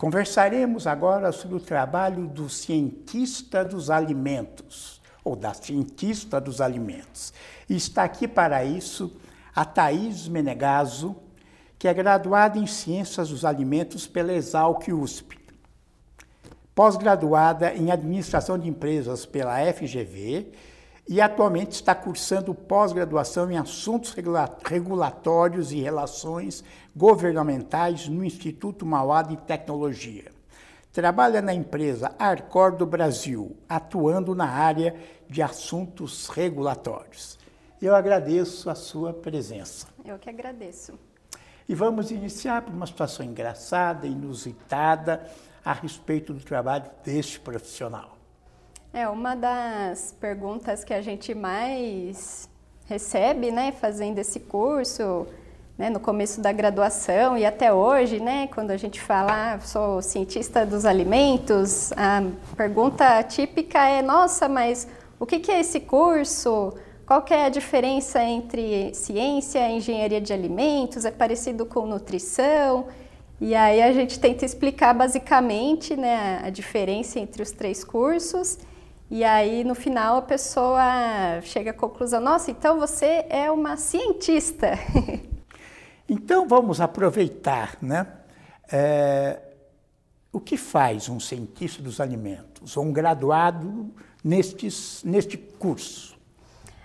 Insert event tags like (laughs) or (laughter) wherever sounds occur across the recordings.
Conversaremos agora sobre o trabalho do cientista dos alimentos, ou da cientista dos alimentos. E está aqui para isso a Thaís Menegaso, que é graduada em Ciências dos Alimentos pela Exalc USP, pós-graduada em Administração de Empresas pela FGV e atualmente está cursando pós-graduação em Assuntos Regulatórios e Relações Governamentais no Instituto Mauá de Tecnologia. Trabalha na empresa Arcor do Brasil, atuando na área de assuntos regulatórios. Eu agradeço a sua presença. Eu que agradeço. E vamos iniciar por uma situação engraçada, inusitada, a respeito do trabalho deste profissional. É uma das perguntas que a gente mais recebe, né, fazendo esse curso, né, no começo da graduação e até hoje, né, quando a gente fala, ah, sou cientista dos alimentos, a pergunta típica é, nossa, mas o que, é esse curso? Qual que é a diferença entre ciência e engenharia de alimentos? É parecido com nutrição? E aí a gente tenta explicar basicamente né, a diferença entre os três cursos e aí, no final, a pessoa chega à conclusão: nossa, então você é uma cientista. (laughs) Então, vamos aproveitar, né? É, o que faz um cientista dos alimentos, ou um graduado nestes, neste curso?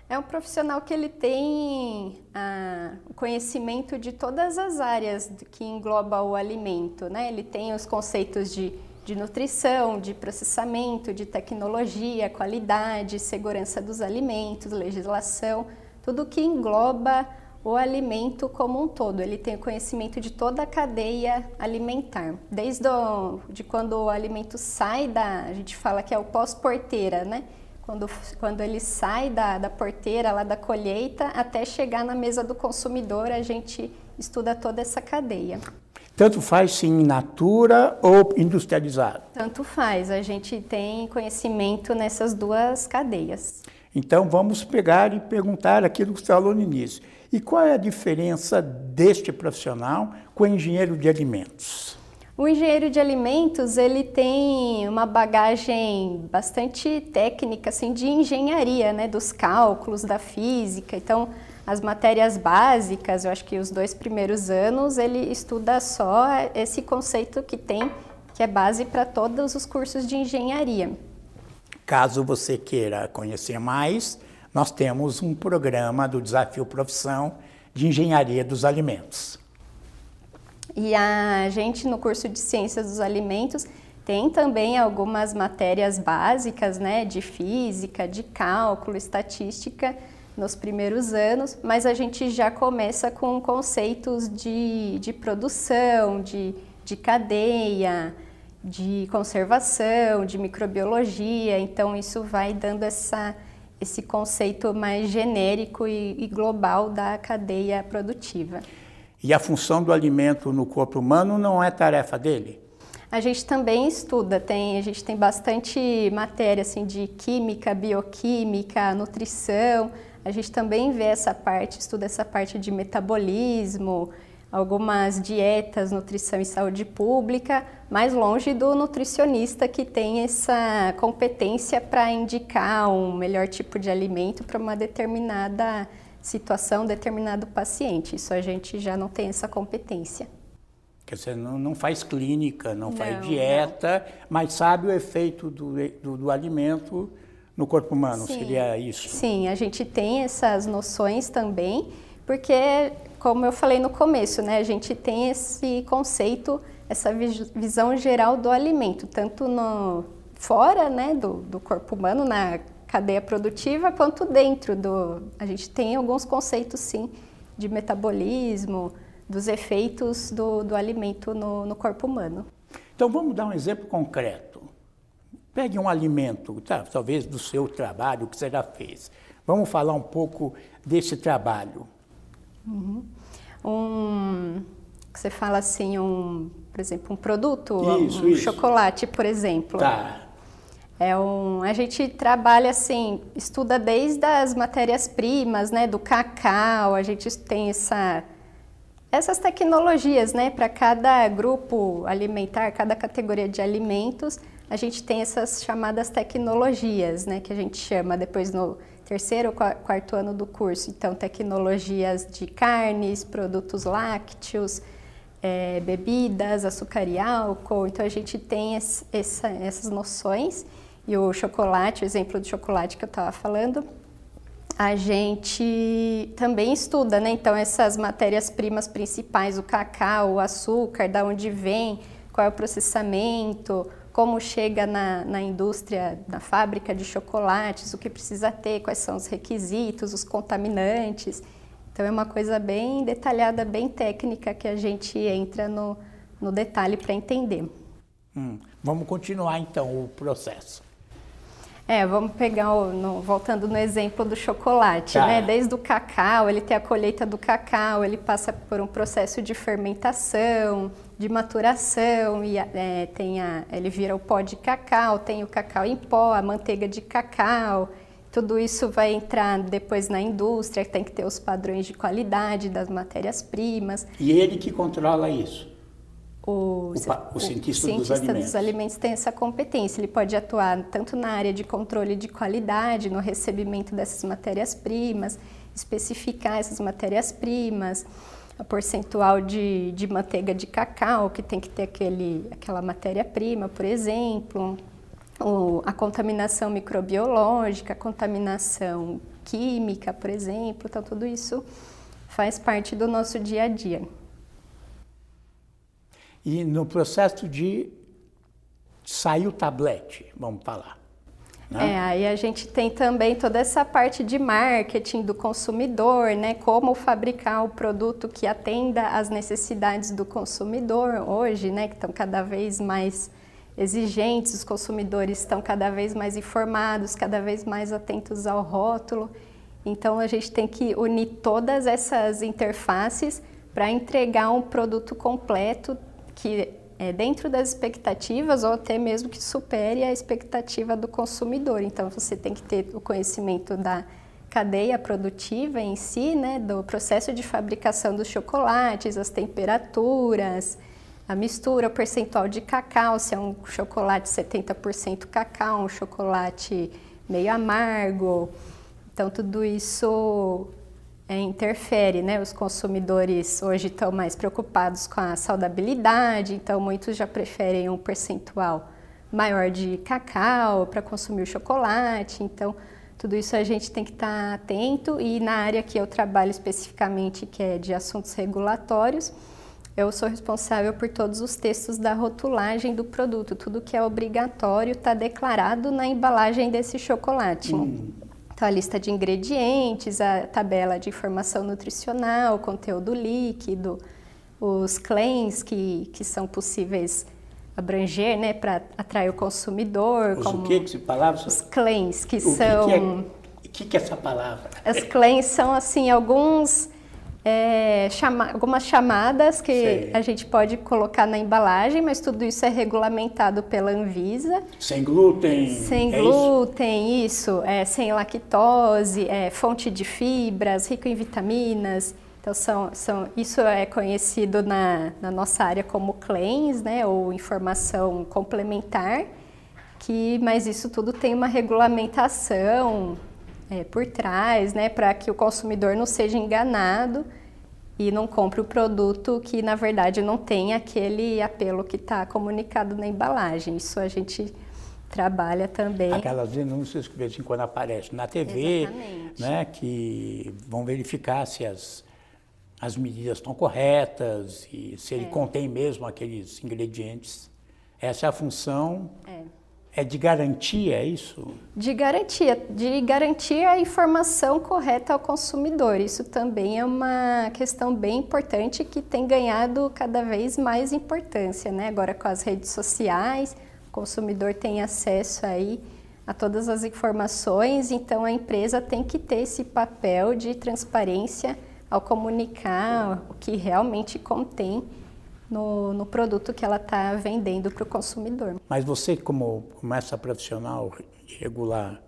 É um profissional que ele tem ah, o conhecimento de todas as áreas que engloba o alimento, né? Ele tem os conceitos de de nutrição, de processamento, de tecnologia, qualidade, segurança dos alimentos, legislação, tudo que engloba o alimento como um todo. Ele tem o conhecimento de toda a cadeia alimentar, desde o, de quando o alimento sai da, a gente fala que é o pós-porteira, né? Quando, quando ele sai da, da porteira, lá da colheita, até chegar na mesa do consumidor, a gente estuda toda essa cadeia. Tanto faz se in natura ou industrializado? Tanto faz, a gente tem conhecimento nessas duas cadeias. Então vamos pegar e perguntar aquilo que você falou no início. E qual é a diferença deste profissional com o engenheiro de alimentos? O engenheiro de alimentos ele tem uma bagagem bastante técnica, assim, de engenharia, né, dos cálculos, da física. Então as matérias básicas, eu acho que os dois primeiros anos ele estuda só esse conceito que tem, que é base para todos os cursos de engenharia. Caso você queira conhecer mais, nós temos um programa do Desafio Profissão de Engenharia dos Alimentos. E a gente no curso de Ciências dos Alimentos tem também algumas matérias básicas, né, de física, de cálculo, estatística, nos primeiros anos, mas a gente já começa com conceitos de, de produção, de, de cadeia, de conservação, de microbiologia, então isso vai dando essa, esse conceito mais genérico e, e global da cadeia produtiva. E a função do alimento no corpo humano não é tarefa dele? A gente também estuda, tem, a gente tem bastante matéria assim, de química, bioquímica, nutrição, a gente também vê essa parte, estuda essa parte de metabolismo, algumas dietas, nutrição e saúde pública, mais longe do nutricionista que tem essa competência para indicar um melhor tipo de alimento para uma determinada situação, determinado paciente. Isso a gente já não tem essa competência. Quer dizer, não, não faz clínica, não, não faz dieta, não. mas sabe o efeito do, do, do alimento no corpo humano, Sim. seria isso? Sim, a gente tem essas noções também, porque, como eu falei no começo, né, a gente tem esse conceito, essa visão geral do alimento, tanto no, fora né, do, do corpo humano, na cadeia produtiva, quanto dentro do. A gente tem alguns conceitos, sim, de metabolismo, dos efeitos do, do alimento no, no corpo humano. Então, vamos dar um exemplo concreto. Pegue um alimento, tá, talvez do seu trabalho, que você já fez. Vamos falar um pouco desse trabalho. Uhum. Um, você fala assim, um, por exemplo, um produto, isso, um isso. chocolate, por exemplo. Tá. É um, a gente trabalha assim, estuda desde as matérias-primas, né, do cacau, a gente tem essa essas tecnologias, né? Para cada grupo alimentar, cada categoria de alimentos, a gente tem essas chamadas tecnologias, né? Que a gente chama depois no terceiro ou quarto ano do curso. Então, tecnologias de carnes, produtos lácteos, é, bebidas, açúcar e álcool. Então, a gente tem essa, essas noções. E o chocolate, o exemplo do chocolate que eu estava falando, a gente também estuda, né? Então, essas matérias-primas principais, o cacau, o açúcar, da onde vem, qual é o processamento, como chega na, na indústria, na fábrica de chocolates, o que precisa ter, quais são os requisitos, os contaminantes. Então, é uma coisa bem detalhada, bem técnica que a gente entra no, no detalhe para entender. Hum, vamos continuar então o processo. É, vamos pegar, o, no, voltando no exemplo do chocolate, tá. né? Desde o cacau, ele tem a colheita do cacau, ele passa por um processo de fermentação, de maturação, e é, tem a, ele vira o pó de cacau, tem o cacau em pó, a manteiga de cacau, tudo isso vai entrar depois na indústria, tem que ter os padrões de qualidade das matérias-primas. E ele que controla isso? O, o, o, cientista, o cientista dos, alimentos. dos, alimentos. tem essa competência. Ele pode atuar tanto na área de controle de qualidade, no recebimento dessas matérias-primas, especificar essas matérias-primas, a percentual de, de manteiga de cacau, que tem que ter aquele, aquela matéria-prima, por exemplo, a contaminação microbiológica, a contaminação química, por exemplo. Então, tudo isso faz parte do nosso dia a dia. E no processo de sair o tablete, vamos falar. Né? É, aí a gente tem também toda essa parte de marketing do consumidor, né? Como fabricar o produto que atenda às necessidades do consumidor hoje, né? Que estão cada vez mais exigentes, os consumidores estão cada vez mais informados, cada vez mais atentos ao rótulo. Então a gente tem que unir todas essas interfaces para entregar um produto completo que é dentro das expectativas ou até mesmo que supere a expectativa do consumidor. Então você tem que ter o conhecimento da cadeia produtiva em si, né, do processo de fabricação dos chocolates, as temperaturas, a mistura, o percentual de cacau, se é um chocolate 70% cacau, um chocolate meio amargo. Então tudo isso é, interfere, né? Os consumidores hoje estão mais preocupados com a saudabilidade, então muitos já preferem um percentual maior de cacau para consumir o chocolate. Então, tudo isso a gente tem que estar tá atento e na área que eu trabalho especificamente, que é de assuntos regulatórios, eu sou responsável por todos os textos da rotulagem do produto. Tudo que é obrigatório está declarado na embalagem desse chocolate. Hum. Então, a lista de ingredientes, a tabela de informação nutricional, conteúdo líquido, os claims que, que são possíveis abranger, né, para atrair o consumidor. Os como o que que se palavra? Os claims, que o são... O que, que, é, que, que é essa palavra? As claims são, assim, alguns é, chama, algumas chamadas que Sei. a gente pode colocar na embalagem, mas tudo isso é regulamentado pela Anvisa. Sem glúten. Sem é glúten, isso, isso é, sem lactose, é, fonte de fibras, rico em vitaminas. Então, são, são, isso é conhecido na, na nossa área como claims, né, ou informação complementar, que, mas isso tudo tem uma regulamentação é, por trás, né, para que o consumidor não seja enganado e não compre o produto que na verdade não tem aquele apelo que está comunicado na embalagem. Isso a gente trabalha também. Aquelas denúncias que de vez em quando aparecem na TV, né, que vão verificar se as, as medidas estão corretas e se ele é. contém mesmo aqueles ingredientes. Essa é a função é. É de garantia, é isso? De garantia, de garantir a informação correta ao consumidor. Isso também é uma questão bem importante que tem ganhado cada vez mais importância, né? Agora com as redes sociais, o consumidor tem acesso aí a todas as informações, então a empresa tem que ter esse papel de transparência ao comunicar o que realmente contém no, no produto que ela está vendendo para o consumidor. Mas você, como, como essa profissional de regular,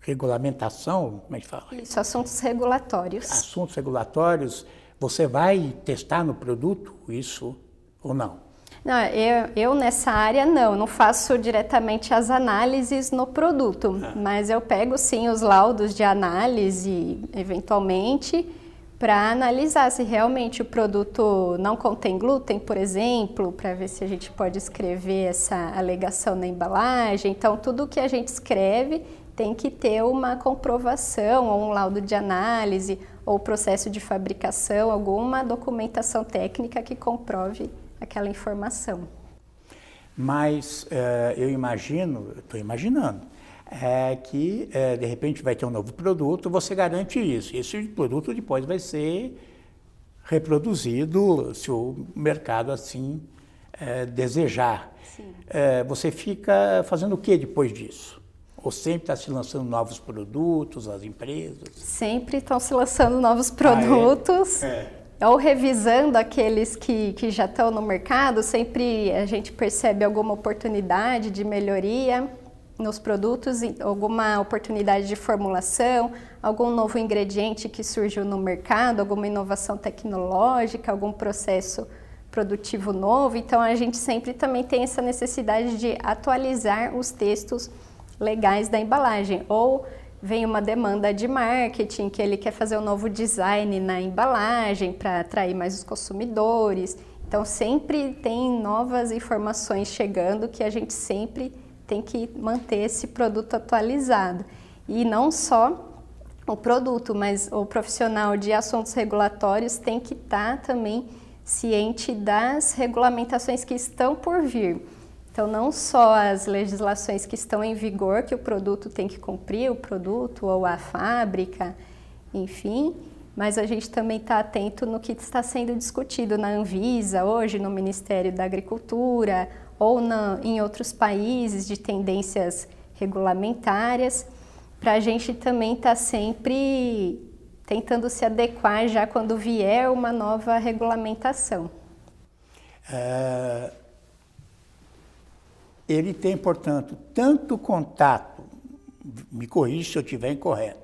regulamentação, como é que fala? Isso, assuntos regulatórios. Assuntos regulatórios, Você vai testar no produto isso ou não? Não, eu, eu, nessa área não, não faço diretamente as análises no produto, ah. mas eu pego sim os laudos de análise, eventualmente, para analisar se realmente o produto não contém glúten, por exemplo, para ver se a gente pode escrever essa alegação na embalagem. Então, tudo que a gente escreve tem que ter uma comprovação ou um laudo de análise ou processo de fabricação, alguma documentação técnica que comprove aquela informação. Mas uh, eu imagino, estou imaginando, é que uh, de repente vai ter um novo produto, você garante isso. Esse produto depois vai ser reproduzido se o mercado assim uh, desejar. você fica fazendo o que depois disso? Ou sempre está se lançando novos produtos, as empresas? Sempre estão se lançando novos produtos. Ah, é? É ou revisando aqueles que, que já estão no mercado, sempre a gente percebe alguma oportunidade de melhoria nos produtos, alguma oportunidade de formulação, algum novo ingrediente que surgiu no mercado, alguma inovação tecnológica, algum processo produtivo novo. Então a gente sempre também tem essa necessidade de atualizar os textos legais da embalagem ou vem uma demanda de marketing, que ele quer fazer um novo design na embalagem para atrair mais os consumidores. Então, sempre tem novas informações chegando que a gente sempre tem que manter esse produto atualizado. E não só o produto, mas o profissional de assuntos regulatórios tem que estar tá também ciente das regulamentações que estão por vir. Então, não só as legislações que estão em vigor, que o produto tem que cumprir, o produto ou a fábrica, enfim, mas a gente também está atento no que está sendo discutido na Anvisa hoje, no Ministério da Agricultura ou na, em outros países de tendências regulamentárias, para a gente também estar tá sempre tentando se adequar já quando vier uma nova regulamentação. Uh ele tem, portanto, tanto contato, me corrija se eu estiver incorreto,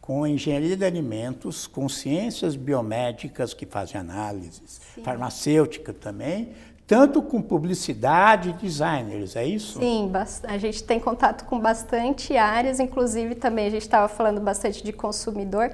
com a engenharia de alimentos, com ciências biomédicas que fazem análises, Sim. farmacêutica também, tanto com publicidade e designers, é isso? Sim, a gente tem contato com bastante áreas, inclusive também a gente estava falando bastante de consumidor,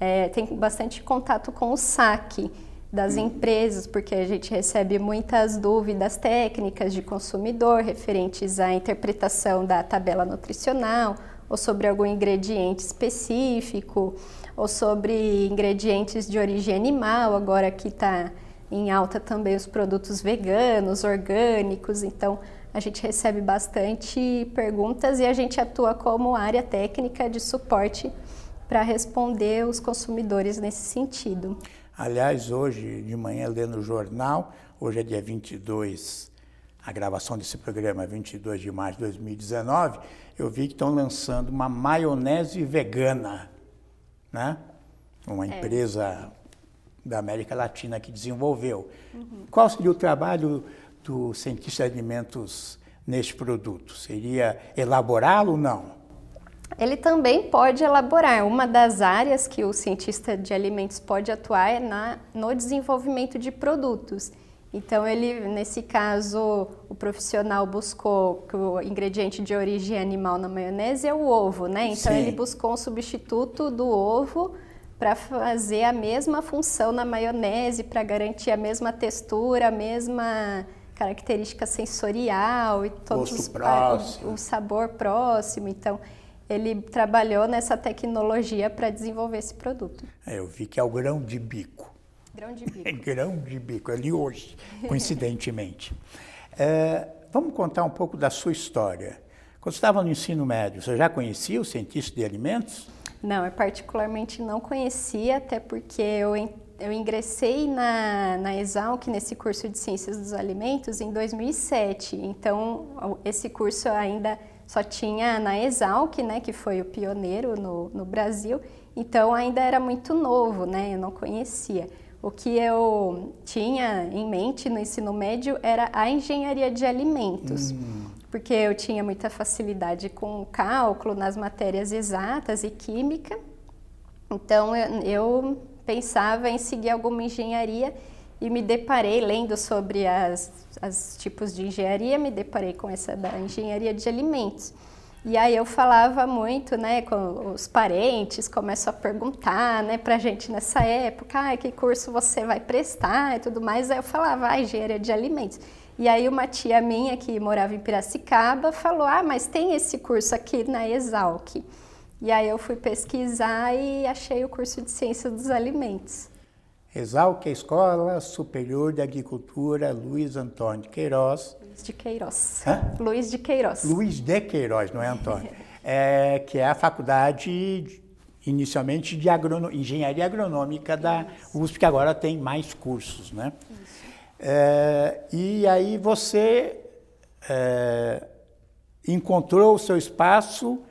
é, tem bastante contato com o saque das empresas, porque a gente recebe muitas dúvidas técnicas de consumidor referentes à interpretação da tabela nutricional, ou sobre algum ingrediente específico, ou sobre ingredientes de origem animal, agora que está em alta também os produtos veganos, orgânicos, então a gente recebe bastante perguntas e a gente atua como área técnica de suporte para responder os consumidores nesse sentido. Aliás, hoje de manhã, lendo o jornal, hoje é dia 22, a gravação desse programa é 22 de março de 2019, eu vi que estão lançando uma maionese vegana, né? Uma é. empresa da América Latina que desenvolveu. Uhum. Qual seria o trabalho do cientista de alimentos neste produto? Seria elaborá-lo ou não? ele também pode elaborar. Uma das áreas que o cientista de alimentos pode atuar é na, no desenvolvimento de produtos. Então, ele, nesse caso, o profissional buscou que o ingrediente de origem animal na maionese é o ovo, né? Então, Sim. ele buscou um substituto do ovo para fazer a mesma função na maionese, para garantir a mesma textura, a mesma característica sensorial e todos os, o, o sabor próximo. Então, ele trabalhou nessa tecnologia para desenvolver esse produto. É, eu vi que é o grão de bico. Grão de (laughs) bico. É grão de bico, ali hoje, coincidentemente. (laughs) é, vamos contar um pouco da sua história. Quando você estava no ensino médio, você já conhecia o cientista de alimentos? Não, eu particularmente não conhecia, até porque eu, eu ingressei na, na Exalc, nesse curso de Ciências dos Alimentos, em 2007. Então, esse curso ainda só tinha na Exalc, né, que foi o pioneiro no, no Brasil, então ainda era muito novo, né, eu não conhecia. O que eu tinha em mente no ensino médio era a engenharia de alimentos, hum. Porque eu tinha muita facilidade com cálculo nas matérias exatas e química, então eu, pensava em seguir alguma engenharia e me deparei lendo sobre as, as tipos de engenharia, me deparei com essa da engenharia de alimentos. E aí eu falava muito, né, com os parentes, começam a perguntar, né, pra gente nessa época, ah, que curso você vai prestar e tudo mais. Aí eu falava, ah, engenharia de alimentos. E aí uma tia minha que morava em Piracicaba falou, ah, mas tem esse curso aqui na Exalc. E aí eu fui pesquisar e achei o curso de Ciência dos Alimentos. Exalc é a Escola Superior de Agricultura Luiz Antônio de Queiroz. Luiz de Queiroz. Hã? Luiz de Queiroz. Luiz de Queiroz, não é Antônio. (laughs) É, que é a faculdade, inicialmente, de agrono... engenharia agronômica da USP, que agora tem mais cursos, né? É, e aí você é, encontrou o seu espaço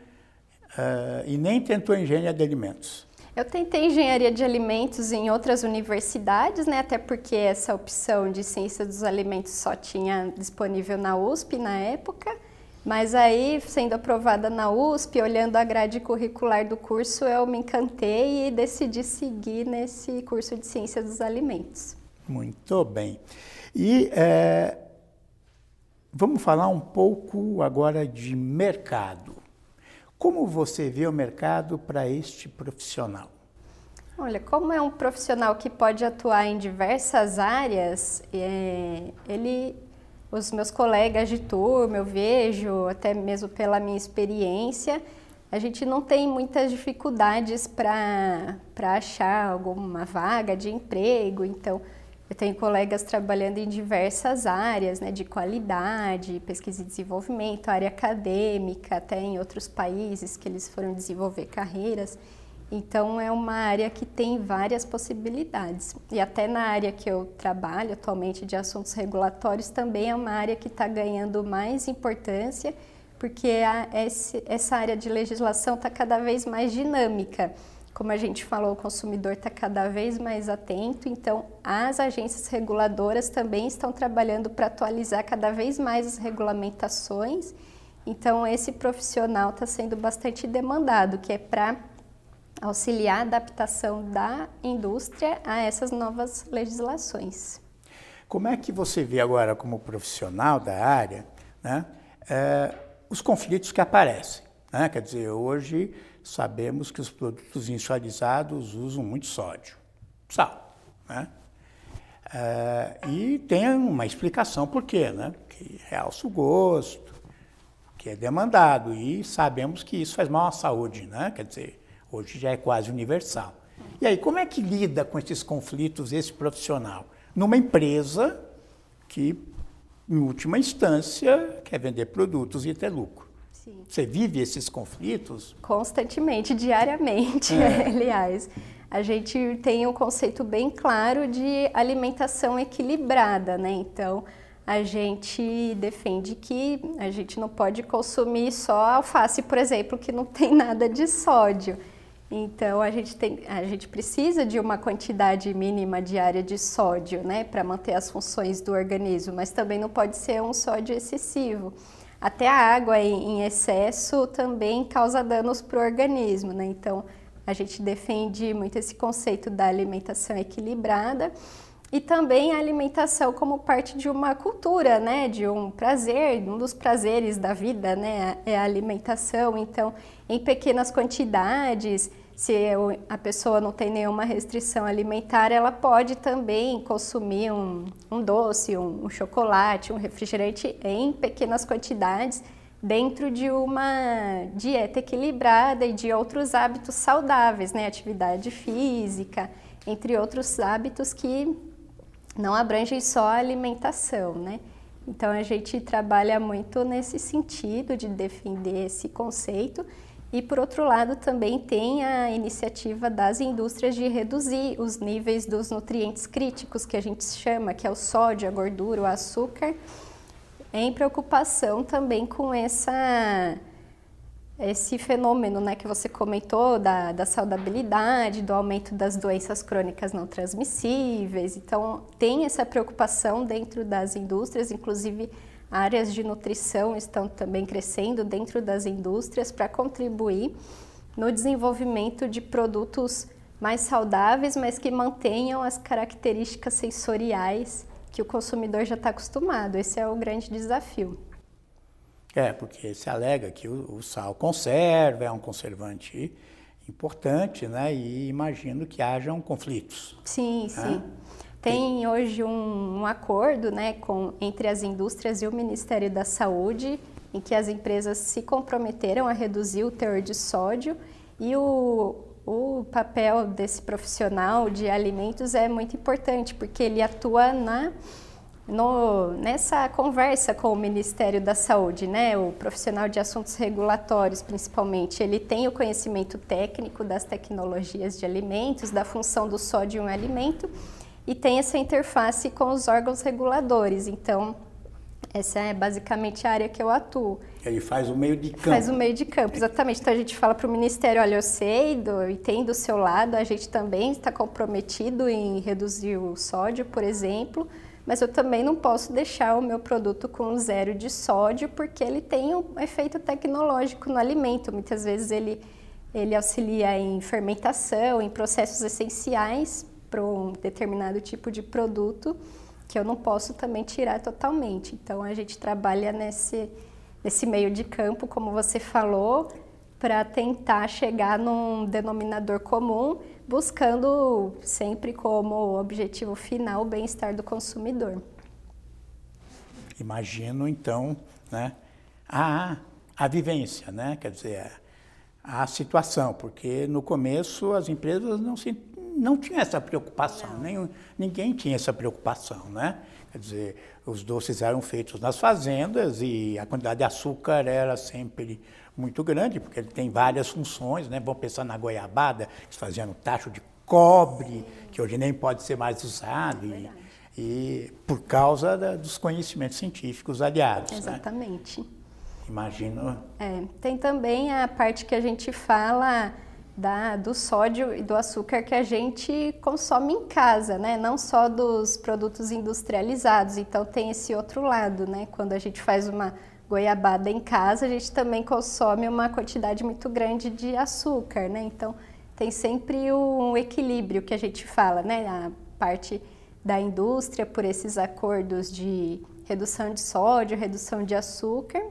é, e nem tentou engenharia de alimentos. Eu tentei engenharia de alimentos em outras universidades, né? Até porque essa opção de ciência dos alimentos só tinha disponível na USP na época. Mas aí, sendo aprovada na USP, olhando a grade curricular do curso, eu me encantei e decidi seguir nesse curso de ciência dos alimentos. Muito bem. E é, vamos falar um pouco agora de mercado. Como você vê o mercado para este profissional? Olha, como é um profissional que pode atuar em diversas áreas, é, ele, os meus colegas de turma, eu vejo, até mesmo pela minha experiência, a gente não tem muitas dificuldades para achar alguma vaga de emprego. Então, eu tenho colegas trabalhando em diversas áreas, né, de qualidade, pesquisa e desenvolvimento, área acadêmica, até em outros países que eles foram desenvolver carreiras. Então, é uma área que tem várias possibilidades. E até na área que eu trabalho atualmente de assuntos regulatórios, também é uma área que está ganhando mais importância, porque a, esse, essa área de legislação está cada vez mais dinâmica. Como a gente falou, o consumidor está cada vez mais atento, então as agências reguladoras também estão trabalhando para atualizar cada vez mais as regulamentações. Então, esse profissional está sendo bastante demandado, que é para auxiliar a adaptação da indústria a essas novas legislações. Como é que você vê agora, como profissional da área, né, é, os conflitos que aparecem? Né? Quer dizer, hoje sabemos que os produtos industrializados usam muito sódio, sal, né? É, e tem uma explicação por quê, né? Que realça o gosto, que é demandado e sabemos que isso faz mal à saúde, né? Quer dizer, hoje já é quase universal. E aí, como é que lida com esses conflitos esse profissional? Numa empresa que, em última instância, quer vender produtos e ter lucro. Sim. Você vive esses conflitos? Constantemente, diariamente, é. (laughs) aliás. A gente tem um conceito bem claro de alimentação equilibrada, né? Então, a gente defende que a gente não pode consumir só alface, por exemplo, que não tem (laughs) nada de sódio. Então a gente, tem, a gente precisa de uma quantidade mínima diária de sódio, né, para manter as funções do organismo, mas também não pode ser um sódio excessivo. Até a água em excesso também causa danos para o organismo, né? Então, a gente defende muito esse conceito da alimentação equilibrada e também a alimentação como parte de uma cultura, né? De um prazer, um dos prazeres da vida, né? É a alimentação. Então, em pequenas quantidades, se a pessoa não tem nenhuma restrição alimentar, ela pode também consumir um, um doce, um, um, chocolate, um refrigerante em pequenas quantidades dentro de uma dieta equilibrada e de outros hábitos saudáveis, né? Atividade física, entre outros hábitos que não abrangem só a alimentação, né? Então a gente trabalha muito nesse sentido de defender esse conceito e, por outro lado, também tem a iniciativa das indústrias de reduzir os níveis dos nutrientes críticos, que a gente chama, que é o sódio, a gordura, o açúcar, em preocupação também com essa, esse fenômeno né, que você comentou da, da saudabilidade, do aumento das doenças crônicas não transmissíveis. Então, tem essa preocupação dentro das indústrias, inclusive áreas de nutrição estão também crescendo dentro das indústrias para contribuir no desenvolvimento de produtos mais saudáveis, mas que mantenham as características sensoriais que o consumidor já está acostumado. Esse é o grande desafio. É, porque se alega que o, o sal conserva, é um conservante importante, né? E imagino que hajam conflitos. Sim, né? sim. Tem hoje um, um, acordo né, com, entre as indústrias e o Ministério da Saúde, em que as empresas se comprometeram a reduzir o teor de sódio e o, o papel desse profissional de alimentos é muito importante, porque ele atua na no, nessa conversa com o Ministério da Saúde, né, o profissional de assuntos regulatórios, principalmente, ele tem o conhecimento técnico das tecnologias de alimentos, da função do sódio em um alimento e tem essa interface com os órgãos reguladores. Então, essa é basicamente a área que eu atuo. Ele faz o meio de campo. Faz o meio de campo, exatamente. Então a gente fala para o Ministério, olha, eu sei do, e tem do seu lado, a gente também está comprometido em reduzir o sódio, por exemplo, mas eu também não posso deixar o meu produto com zero de sódio porque ele tem um efeito tecnológico no alimento. Muitas vezes ele, ele auxilia em fermentação, em processos essenciais para um determinado tipo de produto que eu não posso também tirar totalmente. Então a gente trabalha nesse, nesse meio de campo, como você falou, para tentar chegar num denominador comum buscando sempre como objetivo final o bem-estar do consumidor. Imagino então, né, a, a vivência, né, quer dizer, a situação, porque no começo as empresas não se não tinham essa preocupação, nem, ninguém tinha essa preocupação, né? Quer dizer, os doces eram feitos nas fazendas e a quantidade de açúcar era sempre muito grande, porque ele tem várias funções, né? Vamos pensar na goiabada, que fazia no tacho de cobre, que hoje nem pode ser mais usado, e, e por causa da, dos conhecimentos científicos aliados. Né? Exatamente. Né? Imagino. É, tem também a parte que a gente fala da, do sódio e do açúcar que a gente consome em casa, né? Não só dos produtos industrializados. Então tem esse outro lado, né? Quando a gente faz uma goiabada em casa, a gente também consome uma quantidade muito grande de açúcar, né? Então, tem sempre um equilíbrio que a gente fala, né? A parte da indústria por esses acordos de redução de sódio, redução de açúcar,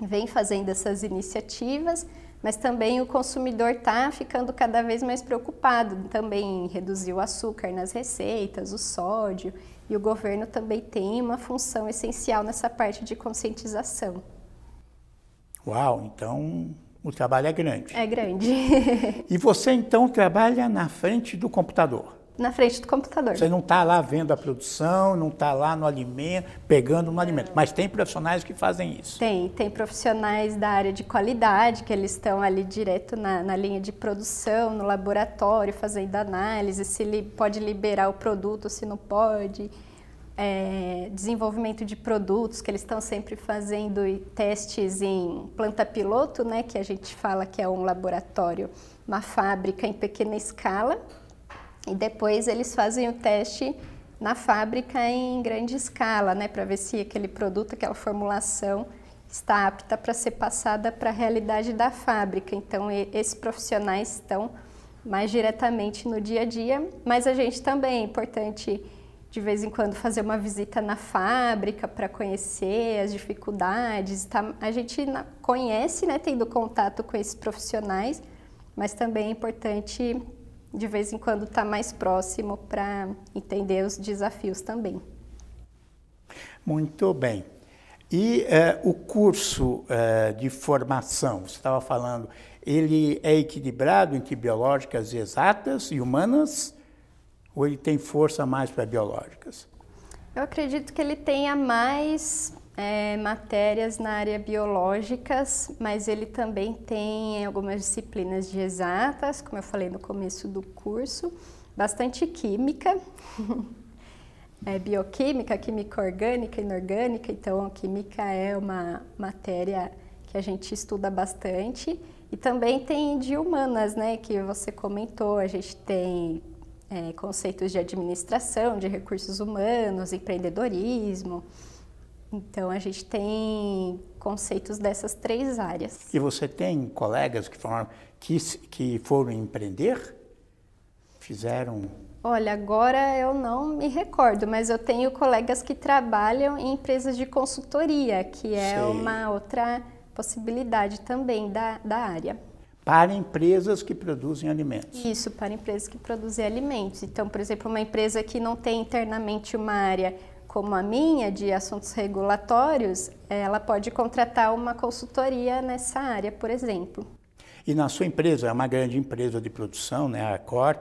vem fazendo essas iniciativas, mas também o consumidor está ficando cada vez mais preocupado também em reduzir o açúcar nas receitas, o sódio, e o governo também tem uma função essencial nessa parte de conscientização. Uau, então o trabalho é grande. É grande. (laughs) e você então trabalha na frente do computador? Na frente do computador. Você não está lá vendo a produção, não está lá no alimento, pegando no alimento. Mas tem profissionais que fazem isso. Tem, tem profissionais da área de qualidade, que eles estão ali direto na, na linha de produção, no laboratório, fazendo análise, se ele pode liberar o produto, se não pode. É, desenvolvimento de produtos, que eles estão sempre fazendo testes em planta piloto, né, que a gente fala que é um laboratório, uma fábrica em pequena escala, e depois eles fazem o teste na fábrica em grande escala, né, para ver se aquele produto, aquela formulação está apta para ser passada para a realidade da fábrica. Então, esses profissionais estão mais diretamente no dia a dia, mas a gente também é importante de vez em quando fazer uma visita na fábrica para conhecer as dificuldades. Tá? A gente conhece, né, tendo contato com esses profissionais, mas também é importante de vez em quando estar tá mais próximo para entender os desafios também. Muito bem. E eh, o curso eh, de formação, você estava falando, ele é equilibrado entre biológicas exatas e humanas? Ou ele tem força mais para biológicas? Eu acredito que ele tenha mais é, matérias na área biológicas, mas ele também tem algumas disciplinas de exatas, como eu falei no começo do curso, bastante química, (laughs) é, bioquímica, química orgânica, inorgânica, então a química é uma matéria que a gente estuda bastante. E também tem de humanas, né, que você comentou, a gente tem é, conceitos de administração, de recursos humanos, empreendedorismo, então a gente tem conceitos dessas três áreas. E você tem colegas que foram, que, que foram empreender? fizeram? Olha, agora eu não me recordo, mas eu tenho colegas que trabalham em empresas de consultoria, que é Sei. uma outra possibilidade também da, da área. Para empresas que produzem alimentos. Isso, para empresas que produzem alimentos. Então, por exemplo, uma empresa que não tem internamente uma área como a minha, de assuntos regulatórios, ela pode contratar uma consultoria nessa área, por exemplo. E na sua empresa, é uma grande empresa de produção, né, a Cor,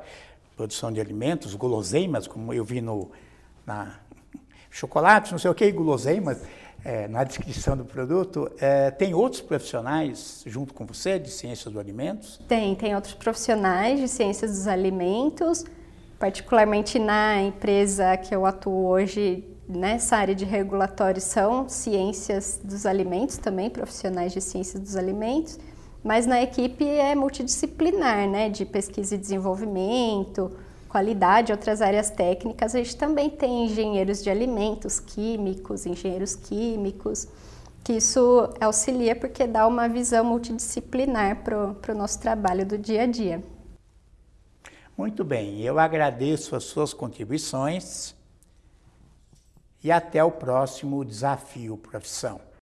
produção de alimentos, guloseimas, como eu vi no na chocolates, não sei o que, guloseimas, é, na descrição do produto. É, tem outros profissionais junto com você de ciências dos alimentos? Tem, tem outros profissionais de ciências dos alimentos, particularmente na empresa que eu atuo hoje nessa área de regulatório são ciências dos alimentos também, profissionais de ciências dos alimentos, mas na equipe é multidisciplinar, né, de pesquisa e desenvolvimento, qualidade, outras áreas técnicas. A gente também tem engenheiros de alimentos, químicos, engenheiros químicos, que isso auxilia porque dá uma visão multidisciplinar para o nosso trabalho do dia a dia. Muito bem, eu agradeço as suas contribuições e até o próximo desafio profissão.